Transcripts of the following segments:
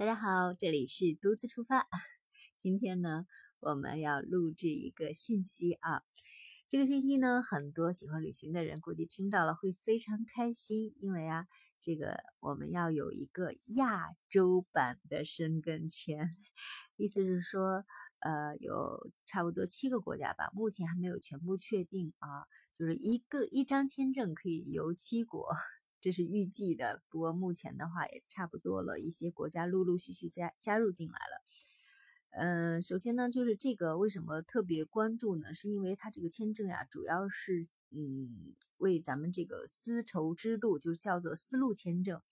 大家好，这里是独自出发。今天呢，我们要录制一个信息啊。这个信息呢，很多喜欢旅行的人估计听到了会非常开心，因为啊，这个我们要有一个亚洲版的申根签，意思是说，呃，有差不多七个国家吧，目前还没有全部确定啊，就是一个一张签证可以游七国。这是预计的，不过目前的话也差不多了，一些国家陆陆续续加加入进来了。嗯，首先呢，就是这个为什么特别关注呢？是因为它这个签证呀，主要是嗯为咱们这个丝绸之路，就是叫做丝路签证，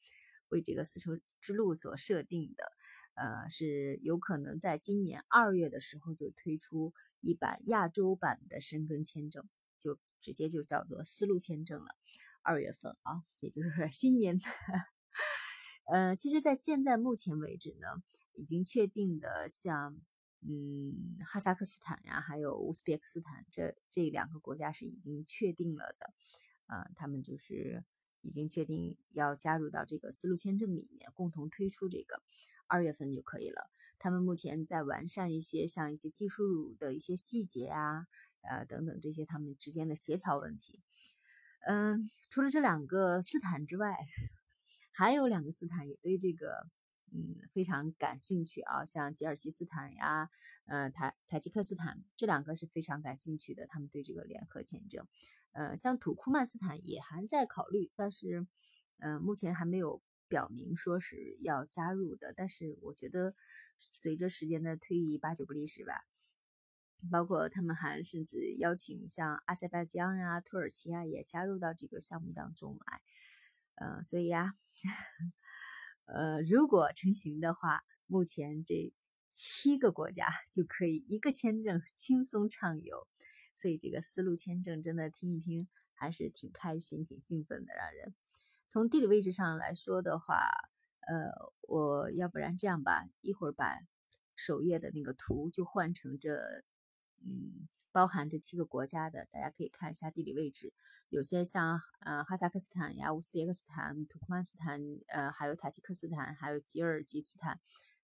为这个丝绸之路所设定的。呃，是有可能在今年二月的时候就推出一版亚洲版的申根签证，就直接就叫做丝路签证了。二月份啊，也就是 新年。呃，其实，在现在目前为止呢，已经确定的，像嗯哈萨克斯坦呀，还有乌兹别克斯坦这这两个国家是已经确定了的。呃，他们就是已经确定要加入到这个丝路签证里面，共同推出这个二月份就可以了。他们目前在完善一些像一些技术的一些细节啊，呃等等这些他们之间的协调问题。嗯，除了这两个斯坦之外，还有两个斯坦也对这个嗯非常感兴趣啊，像吉尔吉斯坦呀，呃塔塔吉克斯坦这两个是非常感兴趣的，他们对这个联合签证。呃，像土库曼斯坦也还在考虑，但是嗯目前还没有表明说是要加入的。但是我觉得随着时间的推移，八九不离十吧。包括他们还甚至邀请像阿塞拜疆呀、土耳其啊也加入到这个项目当中来，呃，所以呀，呃，如果成型的话，目前这七个国家就可以一个签证轻松畅游，所以这个丝路签证真的听一听还是挺开心、挺兴奋的，让人。从地理位置上来说的话，呃，我要不然这样吧，一会儿把首页的那个图就换成这。嗯，包含这七个国家的，大家可以看一下地理位置。有些像呃哈萨克斯坦呀、乌兹别克斯坦、土库曼斯坦，呃，还有塔吉克斯坦，还有吉尔吉斯坦，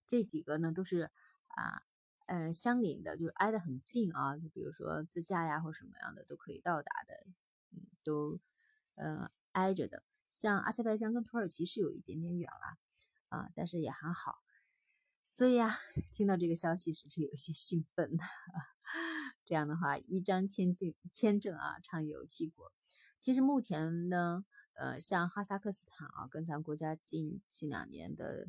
这几个呢都是啊，呃，相邻的，就是挨得很近啊。就比如说自驾呀或什么样的都可以到达的，嗯，都呃挨着的。像阿塞拜疆跟土耳其是有一点点远了啊，但是也还好。所以啊，听到这个消息是不是有些兴奋呢？这样的话，一张签证签证啊，畅游七国。其实目前呢，呃，像哈萨克斯坦啊，跟咱国家近近两年的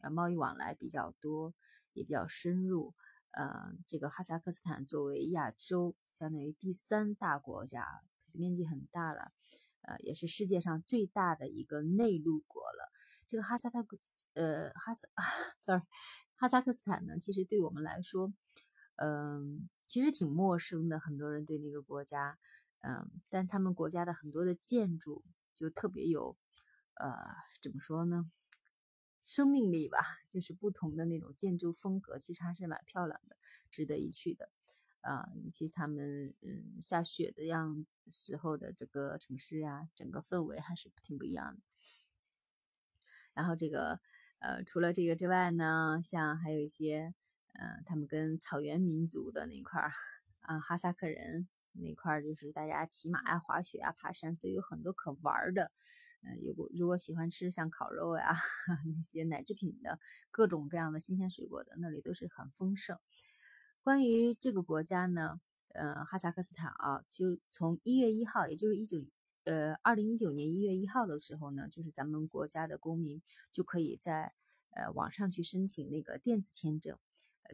呃贸易往来比较多，也比较深入。呃，这个哈萨克斯坦作为亚洲相当于第三大国家，面积很大了，呃，也是世界上最大的一个内陆国了。这个哈萨克斯，呃，哈萨，sorry。哈萨克斯坦呢，其实对我们来说，嗯，其实挺陌生的。很多人对那个国家，嗯，但他们国家的很多的建筑就特别有，呃，怎么说呢？生命力吧，就是不同的那种建筑风格，其实还是蛮漂亮的，值得一去的。啊，尤其他们嗯下雪的样时候的这个城市啊，整个氛围还是挺不一样的。然后这个。呃，除了这个之外呢，像还有一些，呃，他们跟草原民族的那块儿啊，哈萨克人那块儿，就是大家骑马呀、滑雪啊、爬山，所以有很多可玩的。呃，有如果喜欢吃像烤肉呀 那些奶制品的，各种各样的新鲜水果的，那里都是很丰盛。关于这个国家呢，呃，哈萨克斯坦啊，就从一月一号，也就是一九。呃，二零一九年一月一号的时候呢，就是咱们国家的公民就可以在呃网上去申请那个电子签证，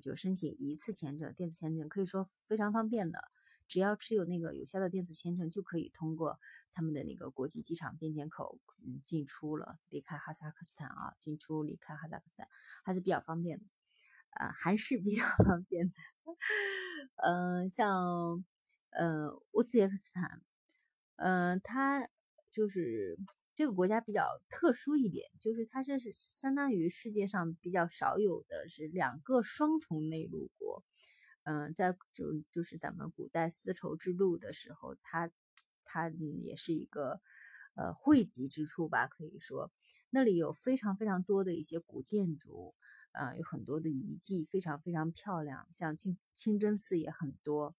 就申请一次签证，电子签证可以说非常方便的，只要持有那个有效的电子签证，就可以通过他们的那个国际机场边检口，嗯，进出了离开哈萨克斯坦啊，进出离开哈萨克斯坦还是比较方便的，啊，还是比较方便的，嗯，像呃乌兹别克斯坦。嗯，它就是这个国家比较特殊一点，就是它这是相当于世界上比较少有的是两个双重内陆国。嗯，在就就是咱们古代丝绸之路的时候，它它也是一个呃汇集之处吧，可以说那里有非常非常多的一些古建筑，呃，有很多的遗迹，非常非常漂亮，像清清真寺也很多，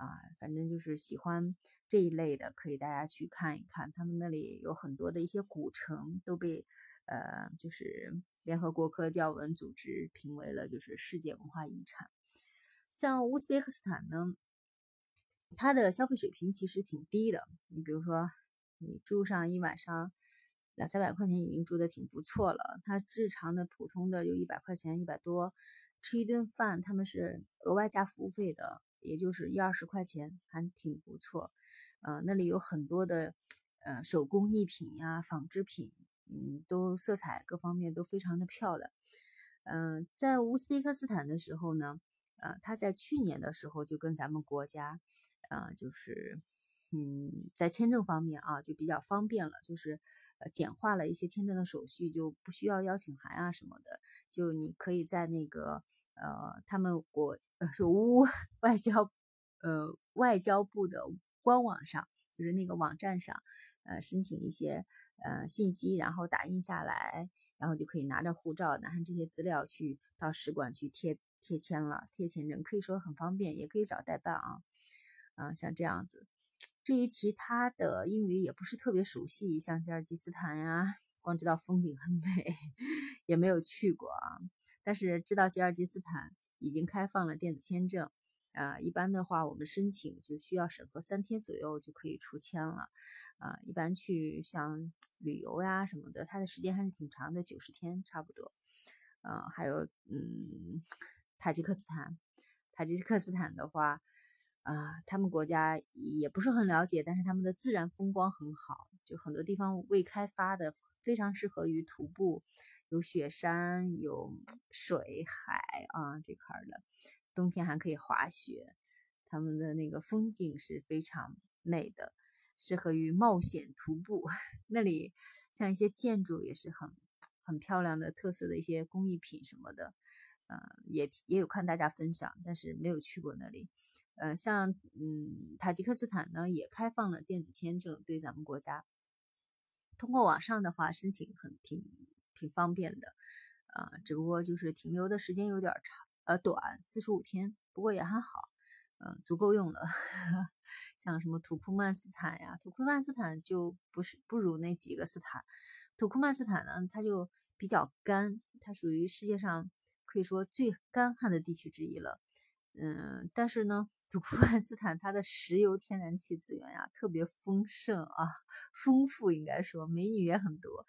啊，反正就是喜欢这一类的，可以大家去看一看，他们那里有很多的一些古城都被，呃，就是联合国科教文组织评为了就是世界文化遗产。像乌兹别克斯坦呢，它的消费水平其实挺低的，你比如说你住上一晚上。两三百块钱已经住的挺不错了。它日常的普通的就一百块钱，一百多，吃一顿饭他们是额外加服务费的，也就是一二十块钱，还挺不错。呃，那里有很多的呃手工艺品呀、纺织品，嗯，都色彩各方面都非常的漂亮。嗯，在乌兹别克斯坦的时候呢，呃，他在去年的时候就跟咱们国家，呃，就是嗯，在签证方面啊就比较方便了，就是。简化了一些签证的手续，就不需要邀请函啊什么的，就你可以在那个呃，他们国呃是乌 外交呃外交部的官网上，就是那个网站上，呃，申请一些呃信息，然后打印下来，然后就可以拿着护照，拿上这些资料去到使馆去贴贴签了，贴签证可以说很方便，也可以找代办啊，嗯，像这样子。至于其他的英语也不是特别熟悉，像吉尔吉斯坦呀，光知道风景很美，也没有去过啊。但是知道吉尔吉斯坦已经开放了电子签证，啊，一般的话我们申请就需要审核三天左右就可以出签了，啊，一般去像 旅游呀什么的，它的时间还是挺长的，九十天差不多。嗯，还有嗯，塔吉克斯坦，塔吉克斯坦的话。啊，他们国家也不是很了解，但是他们的自然风光很好，就很多地方未开发的，非常适合于徒步，有雪山，有水海啊这块的，冬天还可以滑雪，他们的那个风景是非常美的，适合于冒险徒步。那里像一些建筑也是很很漂亮的，特色的一些工艺品什么的，呃，也也有看大家分享，但是没有去过那里。呃，像嗯，塔吉克斯坦呢也开放了电子签证，对咱们国家，通过网上的话申请很挺挺方便的，啊，只不过就是停留的时间有点长，呃，短，四十五天，不过也还好，嗯，足够用了。像什么土库曼斯坦呀，土库曼斯坦就不是不如那几个斯坦，土库曼斯坦呢，它就比较干，它属于世界上可以说最干旱的地区之一了，嗯，但是呢。土库曼斯坦它的石油天然气资源呀特别丰盛啊，丰富应该说美女也很多。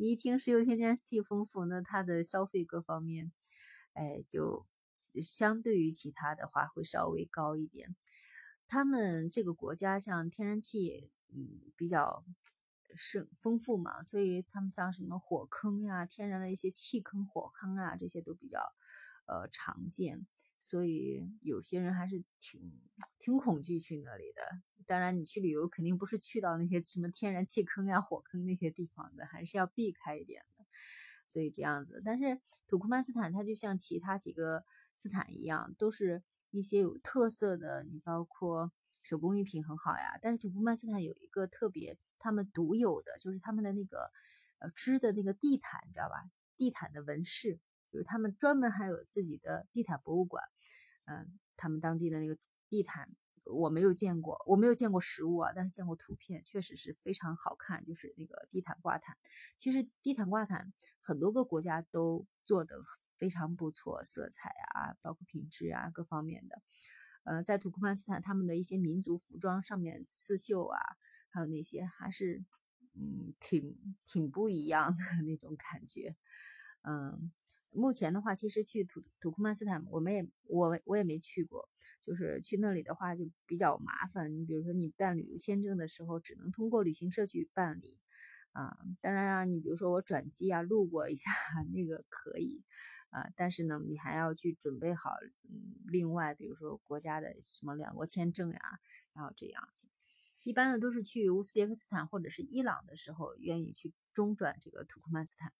你一听石油添加剂丰富，那它的消费各方面，哎，就相对于其他的话会稍微高一点。他们这个国家像天然气，嗯，比较是丰富嘛，所以他们像什么火坑呀、天然的一些气坑、火坑啊，这些都比较呃常见。所以有些人还是挺挺恐惧去那里的。当然，你去旅游肯定不是去到那些什么天然气坑呀、火坑那些地方的，还是要避开一点的。所以这样子，但是土库曼斯坦它就像其他几个斯坦一样，都是一些有特色的。你包括手工艺品很好呀。但是土库曼斯坦有一个特别，他们独有的就是他们的那个呃织的那个地毯，你知道吧？地毯的纹饰。就是他们专门还有自己的地毯博物馆，嗯，他们当地的那个地毯我没有见过，我没有见过实物啊，但是见过图片，确实是非常好看。就是那个地毯挂毯，其实地毯挂毯很多个国家都做的非常不错，色彩啊，包括品质啊，各方面的。呃，在土库曼斯坦，他们的一些民族服装上面刺绣啊，还有那些还是嗯挺挺不一样的那种感觉，嗯。目前的话，其实去土土库曼斯坦，我们也我我也没去过。就是去那里的话，就比较麻烦。你比如说，你办旅游签证的时候，只能通过旅行社去办理。啊，当然啊，你比如说我转机啊，路过一下 那个可以。啊，但是呢，你还要去准备好，嗯，另外比如说国家的什么两国签证呀，然后这样子。一般的都是去乌兹别克斯坦或者是伊朗的时候，愿意去中转这个土库曼斯坦。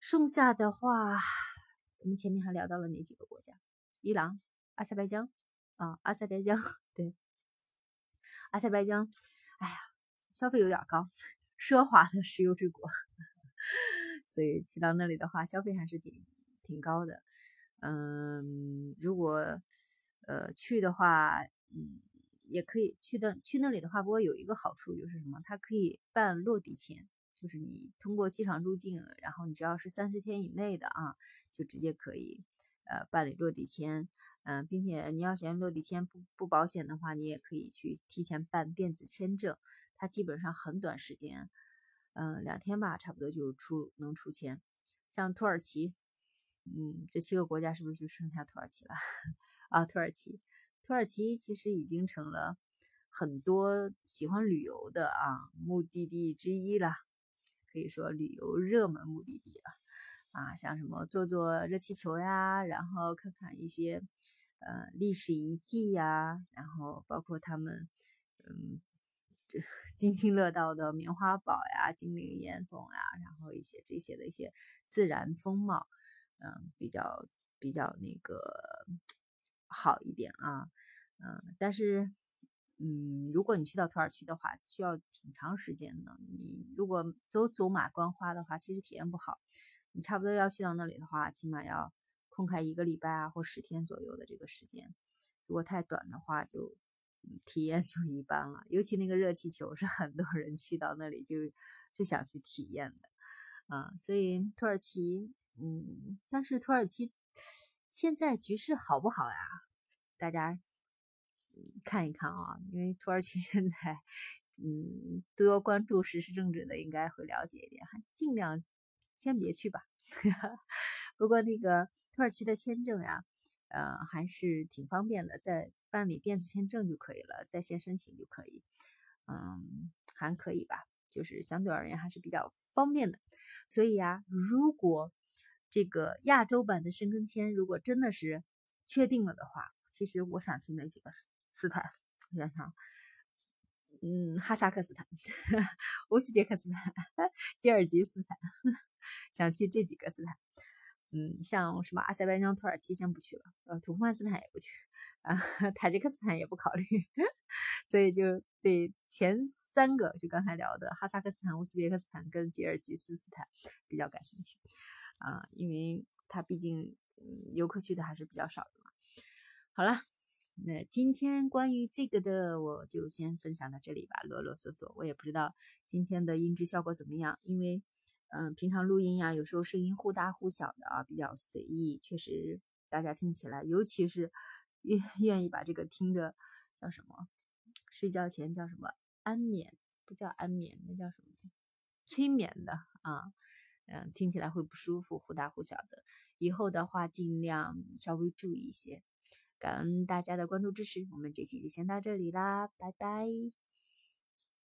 剩下的话，我们前面还聊到了哪几个国家？伊朗、阿塞拜疆啊，阿塞拜疆对，阿塞拜疆，哎呀，消费有点高，奢华的石油之国，所以去到那里的话，消费还是挺挺高的。嗯，如果呃去的话，嗯，也可以去的去那里的话，不过有一个好处就是什么？它可以办落地签，就是你通过机场入境，然后你只要是三十天以内的啊，就直接可以呃办理落地签。嗯，并且你要嫌落地签不不保险的话，你也可以去提前办电子签证，它基本上很短时间，嗯，两天吧，差不多就出能出签。像土耳其，嗯，这七个国家是不是就剩下土耳其了？啊，土耳其，土耳其其实已经成了很多喜欢旅游的啊目的地之一了，可以说旅游热门目的地了。啊，像什么坐坐热气球呀，然后看看一些。呃，历史遗迹呀，然后包括他们，嗯，这津津乐道的棉花堡呀、精灵岩耸呀，然后一些这些的一些自然风貌，嗯，比较比较那个好一点啊，嗯，但是，嗯，如果你去到土耳其的话，需要挺长时间的。你如果走走马观花的话，其实体验不好。你差不多要去到那里的话，起码要。空开一个礼拜啊，或十天左右的这个时间，如果太短的话，就体验就一般了。尤其那个热气球是很多人去到那里就就想去体验的，啊，所以土耳其，嗯，但是土耳其现在局势好不好呀？大家看一看啊，因为土耳其 现在，嗯，多关注时事政治的应该会了解一点，还尽量先别去吧。不过那个。土耳其的签证呀，呃，还是挺方便的，在办理电子签证就可以了，在线申请就可以，嗯，还可以吧，就是相对而言还是比较方便的。所以呀，如果这个亚洲版的申根签如果真的是确定了的话，其实我想去那几个斯坦？我想想，嗯，哈萨克斯坦、乌兹别克斯坦、吉尔吉斯斯坦，想去这几个斯坦。嗯，像什么阿塞拜疆、土耳其先不去了，呃，土库曼斯坦也不去，啊，塔吉克斯坦也不考虑，所以就对前三个，就刚才聊的哈萨克斯坦、乌兹别克斯坦跟吉尔吉斯斯坦比较感兴趣，啊，因为它毕竟游客去的还是比较少的嘛。好了，那今天关于这个的我就先分享到这里吧，啰啰嗦嗦，我也不知道今天的音质效果怎么样，因为。嗯，平常录音呀，有时候声音忽大忽小的啊，比较随意，确实大家听起来，尤其是愿愿意把这个听着叫什么，睡觉前叫什么安眠，不叫安眠，那叫什么催眠的啊，嗯，听起来会不舒服，忽大忽小的。以后的话，尽量稍微注意一些。感恩大家的关注支持，我们这期就先到这里啦，拜拜。